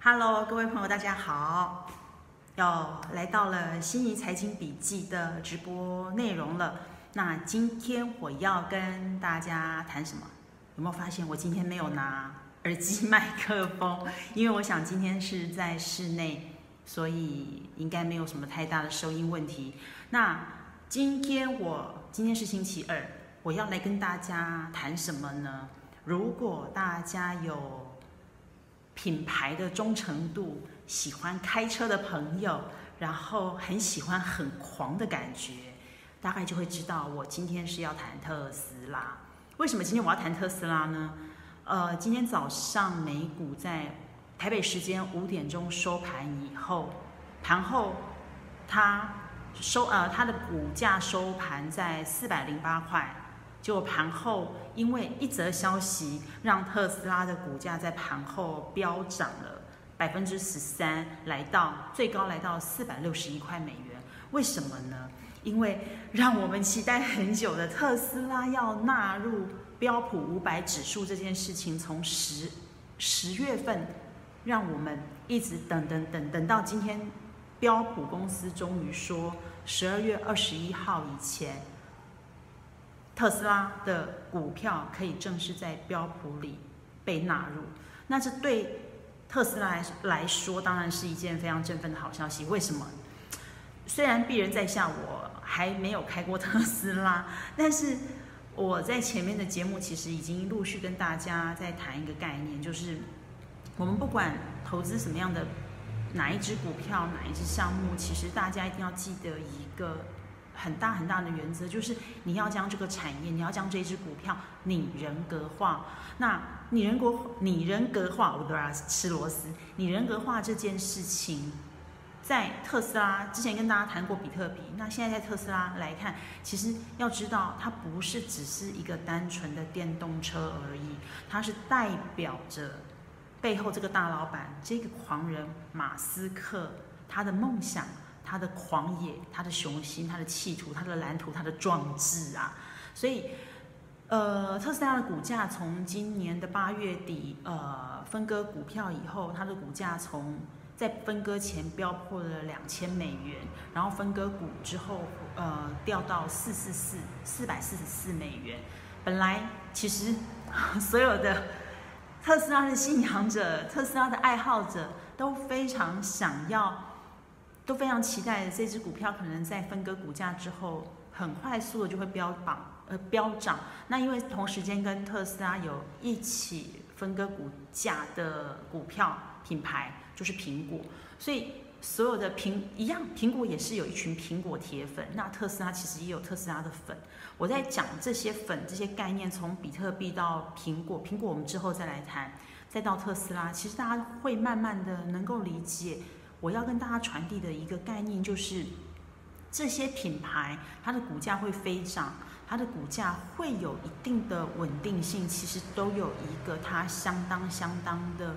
Hello，各位朋友，大家好！要来到了心仪财经笔记的直播内容了。那今天我要跟大家谈什么？有没有发现我今天没有拿 耳机麦克风？因为我想今天是在室内，所以应该没有什么太大的收音问题。那今天我今天是星期二，我要来跟大家谈什么呢？如果大家有品牌的忠诚度，喜欢开车的朋友，然后很喜欢很狂的感觉，大概就会知道我今天是要谈特斯拉。为什么今天我要谈特斯拉呢？呃，今天早上美股在台北时间五点钟收盘以后，盘后它收呃它的股价收盘在四百零八块。就盘后，因为一则消息，让特斯拉的股价在盘后飙涨了百分之十三，来到最高来到四百六十一块美元。为什么呢？因为让我们期待很久的特斯拉要纳入标普五百指数这件事情，从十十月份，让我们一直等等等等到今天，标普公司终于说十二月二十一号以前。特斯拉的股票可以正式在标普里被纳入，那这对特斯拉来来说当然是一件非常振奋的好消息。为什么？虽然鄙人在下，我还没有开过特斯拉，但是我在前面的节目其实已经陆续跟大家在谈一个概念，就是我们不管投资什么样的哪一只股票、哪一只项目，其实大家一定要记得一个。很大很大的原则就是你要将这个产业，你要将这只股票拟人格化。那拟人格拟人格化，我都要吃螺丝。拟人格化这件事情，在特斯拉之前跟大家谈过比特币，那现在在特斯拉来看，其实要知道它不是只是一个单纯的电动车而已，它是代表着背后这个大老板这个狂人马斯克他的梦想。他的狂野，他的雄心，他的企图，他的蓝图，他的壮志啊！所以，呃，特斯拉的股价从今年的八月底，呃，分割股票以后，它的股价从在分割前飙破了两千美元，然后分割股之后，呃，掉到四四四四百四十四美元。本来其实 所有的特斯拉的信仰者、特斯拉的爱好者都非常想要。都非常期待这只股票可能在分割股价之后，很快速的就会飙榜呃飙涨。那因为同时间跟特斯拉有一起分割股价的股票品牌就是苹果，所以所有的苹一样，苹果也是有一群苹果铁粉。那特斯拉其实也有特斯拉的粉。我在讲这些粉这些概念，从比特币到苹果，苹果我们之后再来谈，再到特斯拉，其实大家会慢慢的能够理解。我要跟大家传递的一个概念就是，这些品牌它的股价会飞涨，它的股价会有一定的稳定性，其实都有一个它相当相当的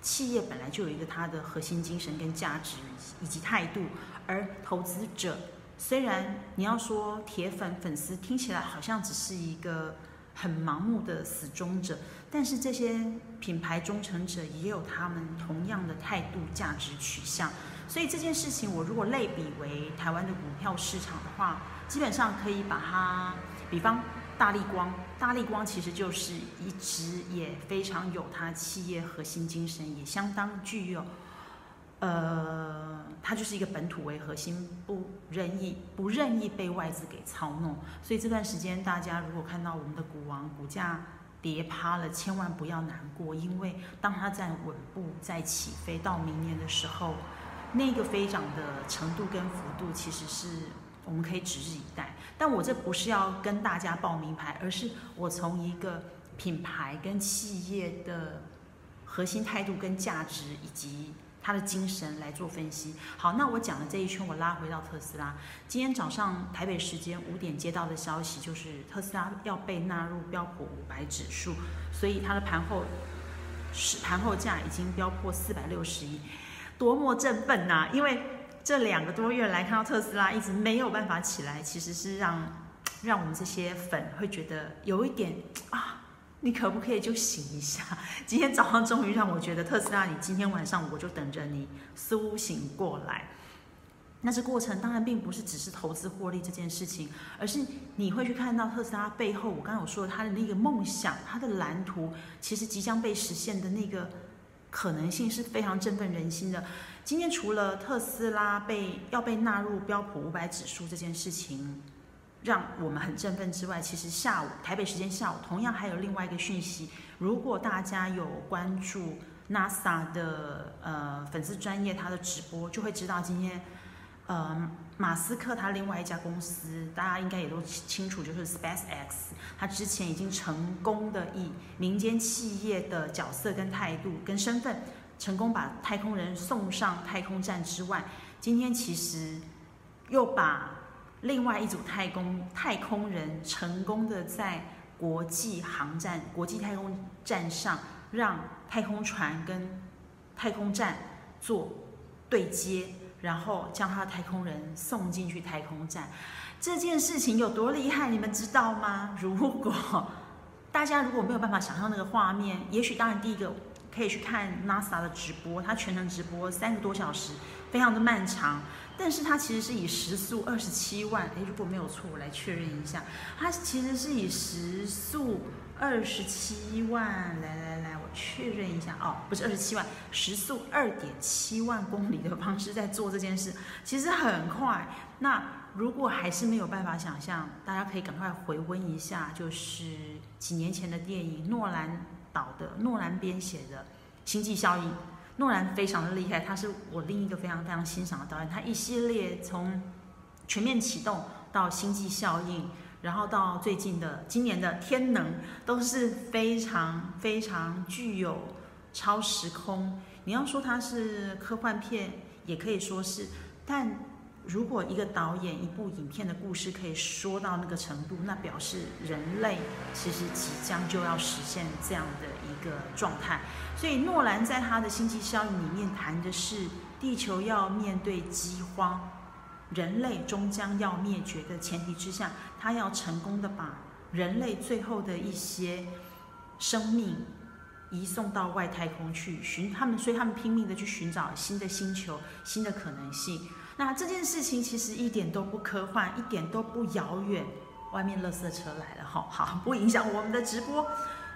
企业本来就有一个它的核心精神跟价值以及态度，而投资者虽然你要说铁粉粉丝听起来好像只是一个。很盲目的死忠者，但是这些品牌忠诚者也有他们同样的态度、价值取向。所以这件事情，我如果类比为台湾的股票市场的话，基本上可以把它，比方大力光，大力光其实就是一直也非常有它企业核心精神，也相当具有。呃，它就是一个本土为核心，不任意不任意被外资给操弄。所以这段时间，大家如果看到我们的股王股价跌趴了，千万不要难过，因为当它在稳步在起飞到明年的时候，那个飞涨的程度跟幅度，其实是我们可以指日以待。但我这不是要跟大家报名牌，而是我从一个品牌跟企业的核心态度跟价值以及。他的精神来做分析。好，那我讲的这一圈，我拉回到特斯拉。今天早上台北时间五点接到的消息，就是特斯拉要被纳入标普五百指数，所以它的盘后是盘后价已经飙破四百六十一，多么振奋呐！因为这两个多月来看到特斯拉一直没有办法起来，其实是让让我们这些粉会觉得有一点啊，你可不可以就醒一下？今天早上终于让我觉得特斯拉，你今天晚上我就等着你苏醒过来。那这过程当然并不是只是投资获利这件事情，而是你会去看到特斯拉背后，我刚刚有说他的那个梦想，他的蓝图，其实即将被实现的那个可能性是非常振奋人心的。今天除了特斯拉被要被纳入标普五百指数这件事情。让我们很振奋之外，其实下午台北时间下午，同样还有另外一个讯息。如果大家有关注 NASA 的呃粉丝专业他的直播，就会知道今天呃马斯克他另外一家公司，大家应该也都清楚，就是 SpaceX，他之前已经成功的以民间企业的角色跟态度跟身份，成功把太空人送上太空站之外，今天其实又把。另外一组太空太空人成功的在国际航站、国际太空站上，让太空船跟太空站做对接，然后将他的太空人送进去太空站。这件事情有多厉害，你们知道吗？如果大家如果没有办法想象那个画面，也许当然第一个可以去看 NASA 的直播，它全程直播三个多小时，非常的漫长。但是它其实是以时速二十七万，诶，如果没有错，我来确认一下，它其实是以时速二十七万，来来来，我确认一下哦，不是二十七万，时速二点七万公里的方式在做这件事，其实很快。那如果还是没有办法想象，大家可以赶快回温一下，就是几年前的电影，诺兰导的，诺兰编写的《星际效应》。诺兰非常的厉害，他是我另一个非常非常欣赏的导演。他一系列从全面启动到星际效应，然后到最近的今年的天能，都是非常非常具有超时空。你要说它是科幻片，也可以说是，但。如果一个导演一部影片的故事可以说到那个程度，那表示人类其实即将就要实现这样的一个状态。所以诺兰在他的《星际效应》里面谈的是地球要面对饥荒，人类终将要灭绝的前提之下，他要成功的把人类最后的一些生命移送到外太空去寻他们，所以他们拼命的去寻找新的星球、新的可能性。那这件事情其实一点都不科幻，一点都不遥远。外面垃圾车来了，哈，好，不影响我们的直播。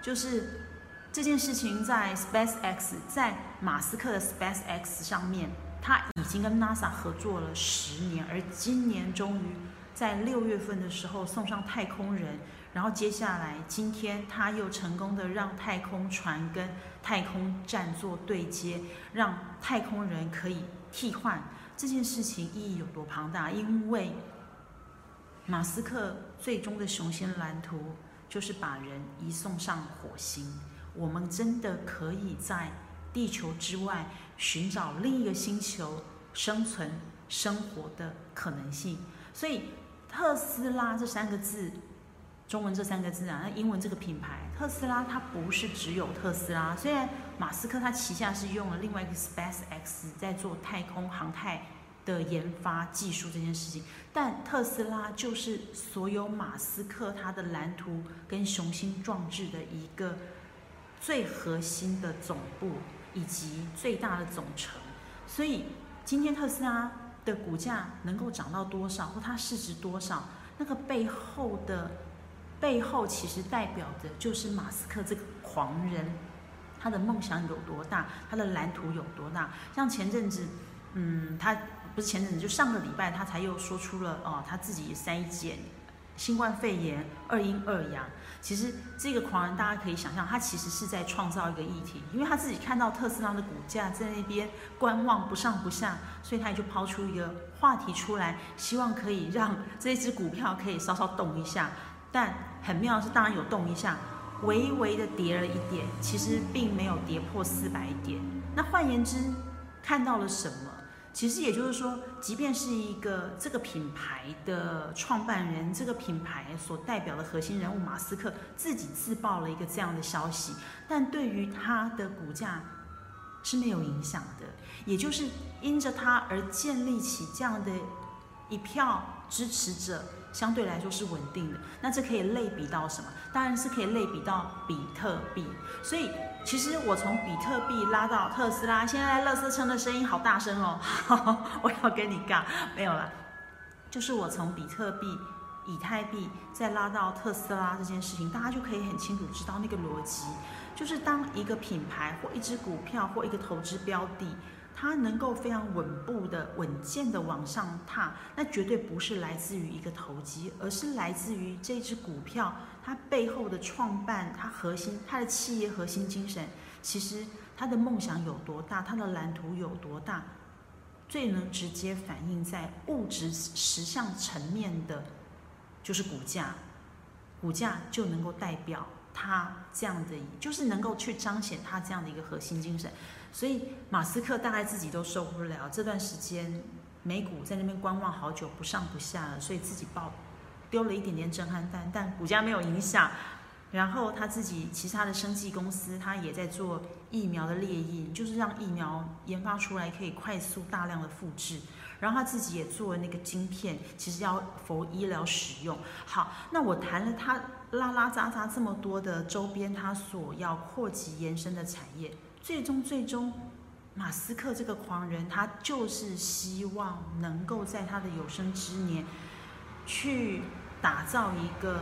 就是这件事情在 SpaceX，在马斯克的 SpaceX 上面，他已经跟 NASA 合作了十年，而今年终于在六月份的时候送上太空人，然后接下来今天他又成功的让太空船跟太空站做对接，让太空人可以替换。这件事情意义有多庞大？因为马斯克最终的雄心蓝图就是把人移送上火星。我们真的可以在地球之外寻找另一个星球生存生活的可能性。所以，特斯拉这三个字，中文这三个字啊，那英文这个品牌特斯拉，它不是只有特斯拉。虽然马斯克他旗下是用了另外一个 SpaceX 在做太空航太的研发技术这件事情，但特斯拉就是所有马斯克他的蓝图跟雄心壮志的一个最核心的总部以及最大的总成。所以今天特斯拉的股价能够涨到多少，或它市值多少，那个背后的背后其实代表的就是马斯克这个狂人。他的梦想有多大？他的蓝图有多大？像前阵子，嗯，他不是前阵子，就上个礼拜，他才又说出了哦，他自己筛检新冠肺炎二阴二阳。其实这个狂人，大家可以想象，他其实是在创造一个议题，因为他自己看到特斯拉的股价在那边观望不上不下，所以他也就抛出一个话题出来，希望可以让这只股票可以稍稍动一下。但很妙的是，当然有动一下。微微的跌了一点，其实并没有跌破四百点。那换言之，看到了什么？其实也就是说，即便是一个这个品牌的创办人，这个品牌所代表的核心人物马斯克自己自曝了一个这样的消息，但对于他的股价是没有影响的。也就是因着他而建立起这样的一票支持者相对来说是稳定的。那这可以类比到什么？当然是可以类比到比特币。所以其实我从比特币拉到特斯拉，现在乐色车的声音好大声哦，我要跟你杠，没有了，就是我从比特币。以太币再拉到特斯拉这件事情，大家就可以很清楚知道那个逻辑，就是当一个品牌或一只股票或一个投资标的，它能够非常稳步的、稳健的往上踏，那绝对不是来自于一个投机，而是来自于这只股票它背后的创办、它核心、它的企业核心精神，其实它的梦想有多大，它的蓝图有多大，最能直接反映在物质实相层面的。就是股价，股价就能够代表他这样的，就是能够去彰显他这样的一个核心精神。所以马斯克大概自己都受不了这段时间美股在那边观望好久不上不下了，所以自己爆丢了一点点震撼弹，但股价没有影响。然后他自己其他的生技公司，他也在做疫苗的列印，就是让疫苗研发出来可以快速大量的复制。然后他自己也做了那个晶片，其实要佛医疗使用。好，那我谈了他拉拉杂杂这么多的周边，他所要扩及延伸的产业，最终最终，马斯克这个狂人，他就是希望能够在他的有生之年，去打造一个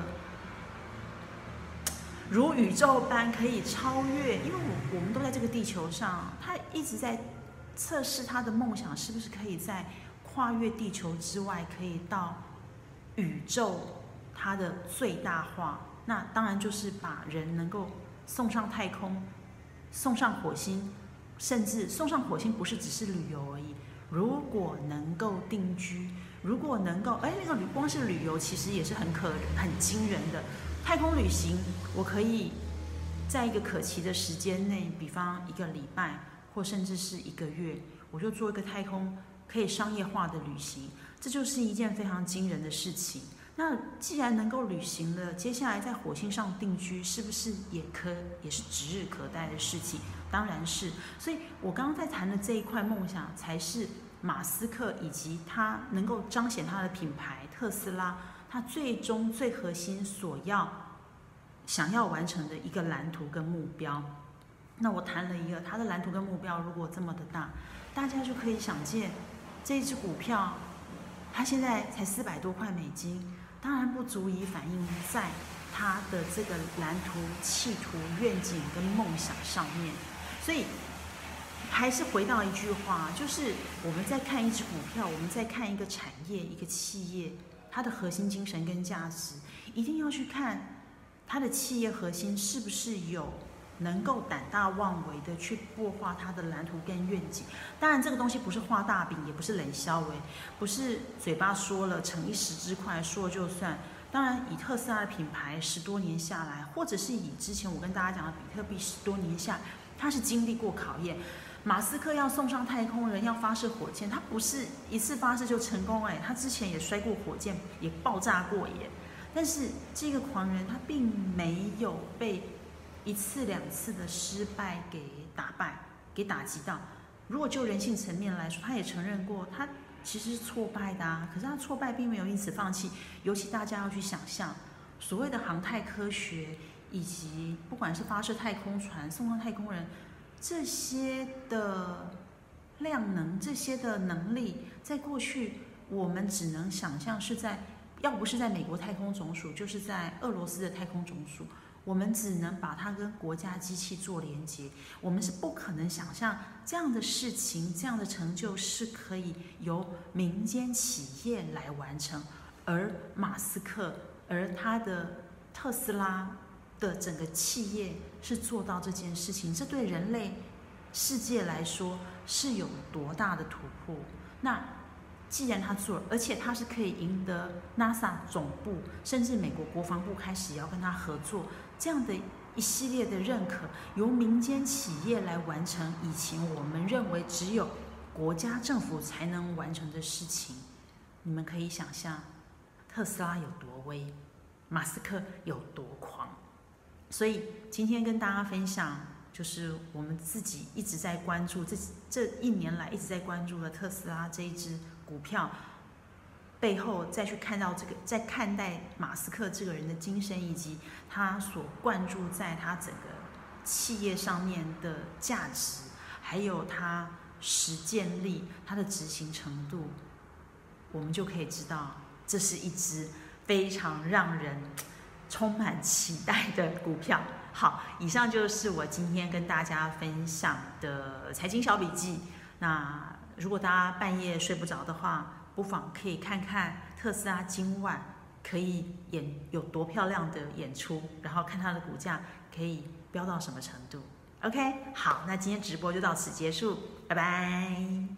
如宇宙般可以超越，因为我我们都在这个地球上，他一直在测试他的梦想是不是可以在。跨越地球之外，可以到宇宙，它的最大化，那当然就是把人能够送上太空，送上火星，甚至送上火星不是只是旅游而已。如果能够定居，如果能够，哎，那个旅光是旅游其实也是很可很惊人的。太空旅行，我可以在一个可期的时间内，比方一个礼拜或甚至是一个月，我就做一个太空。可以商业化的旅行，这就是一件非常惊人的事情。那既然能够旅行了，接下来在火星上定居，是不是也可也是指日可待的事情？当然是。所以我刚刚在谈的这一块梦想，才是马斯克以及他能够彰显他的品牌特斯拉，他最终最核心所要想要完成的一个蓝图跟目标。那我谈了一个他的蓝图跟目标，如果这么的大，大家就可以想见。这一只股票，它现在才四百多块美金，当然不足以反映在他的这个蓝图、企图、愿景跟梦想上面。所以，还是回到一句话，就是我们在看一只股票，我们在看一个产业、一个企业，它的核心精神跟价值，一定要去看它的企业核心是不是有。能够胆大妄为的去擘画他的蓝图跟愿景，当然这个东西不是画大饼，也不是冷消维，不是嘴巴说了逞一时之快说了就算。当然，以特斯拉的品牌十多年下来，或者是以之前我跟大家讲的比特币十多年下，它是经历过考验。马斯克要送上太空人，要发射火箭，他不是一次发射就成功哎，他之前也摔过火箭，也爆炸过耶。但是这个狂人他并没有被。一次两次的失败给打败，给打击到。如果就人性层面来说，他也承认过，他其实是挫败的啊。可是他挫败并没有因此放弃。尤其大家要去想象，所谓的航太科学，以及不管是发射太空船、送上太空人这些的量能、这些的能力，在过去我们只能想象是在，要不是在美国太空总署，就是在俄罗斯的太空总署。我们只能把它跟国家机器做连接，我们是不可能想象这样的事情、这样的成就是可以由民间企业来完成，而马斯克、而他的特斯拉的整个企业是做到这件事情，这对人类世界来说是有多大的突破？那既然他做，而且他是可以赢得 NASA 总部，甚至美国国防部开始要跟他合作。这样的一系列的认可，由民间企业来完成以前我们认为只有国家政府才能完成的事情，你们可以想象特斯拉有多威，马斯克有多狂。所以今天跟大家分享，就是我们自己一直在关注这这一年来一直在关注的特斯拉这一只股票。背后再去看到这个，在看待马斯克这个人的精神，以及他所灌注在他整个企业上面的价值，还有他实践力、他的执行程度，我们就可以知道，这是一只非常让人充满期待的股票。好，以上就是我今天跟大家分享的财经小笔记。那如果大家半夜睡不着的话，不妨可以看看特斯拉今晚可以演有多漂亮的演出，然后看它的股价可以飙到什么程度。OK，好，那今天直播就到此结束，拜拜。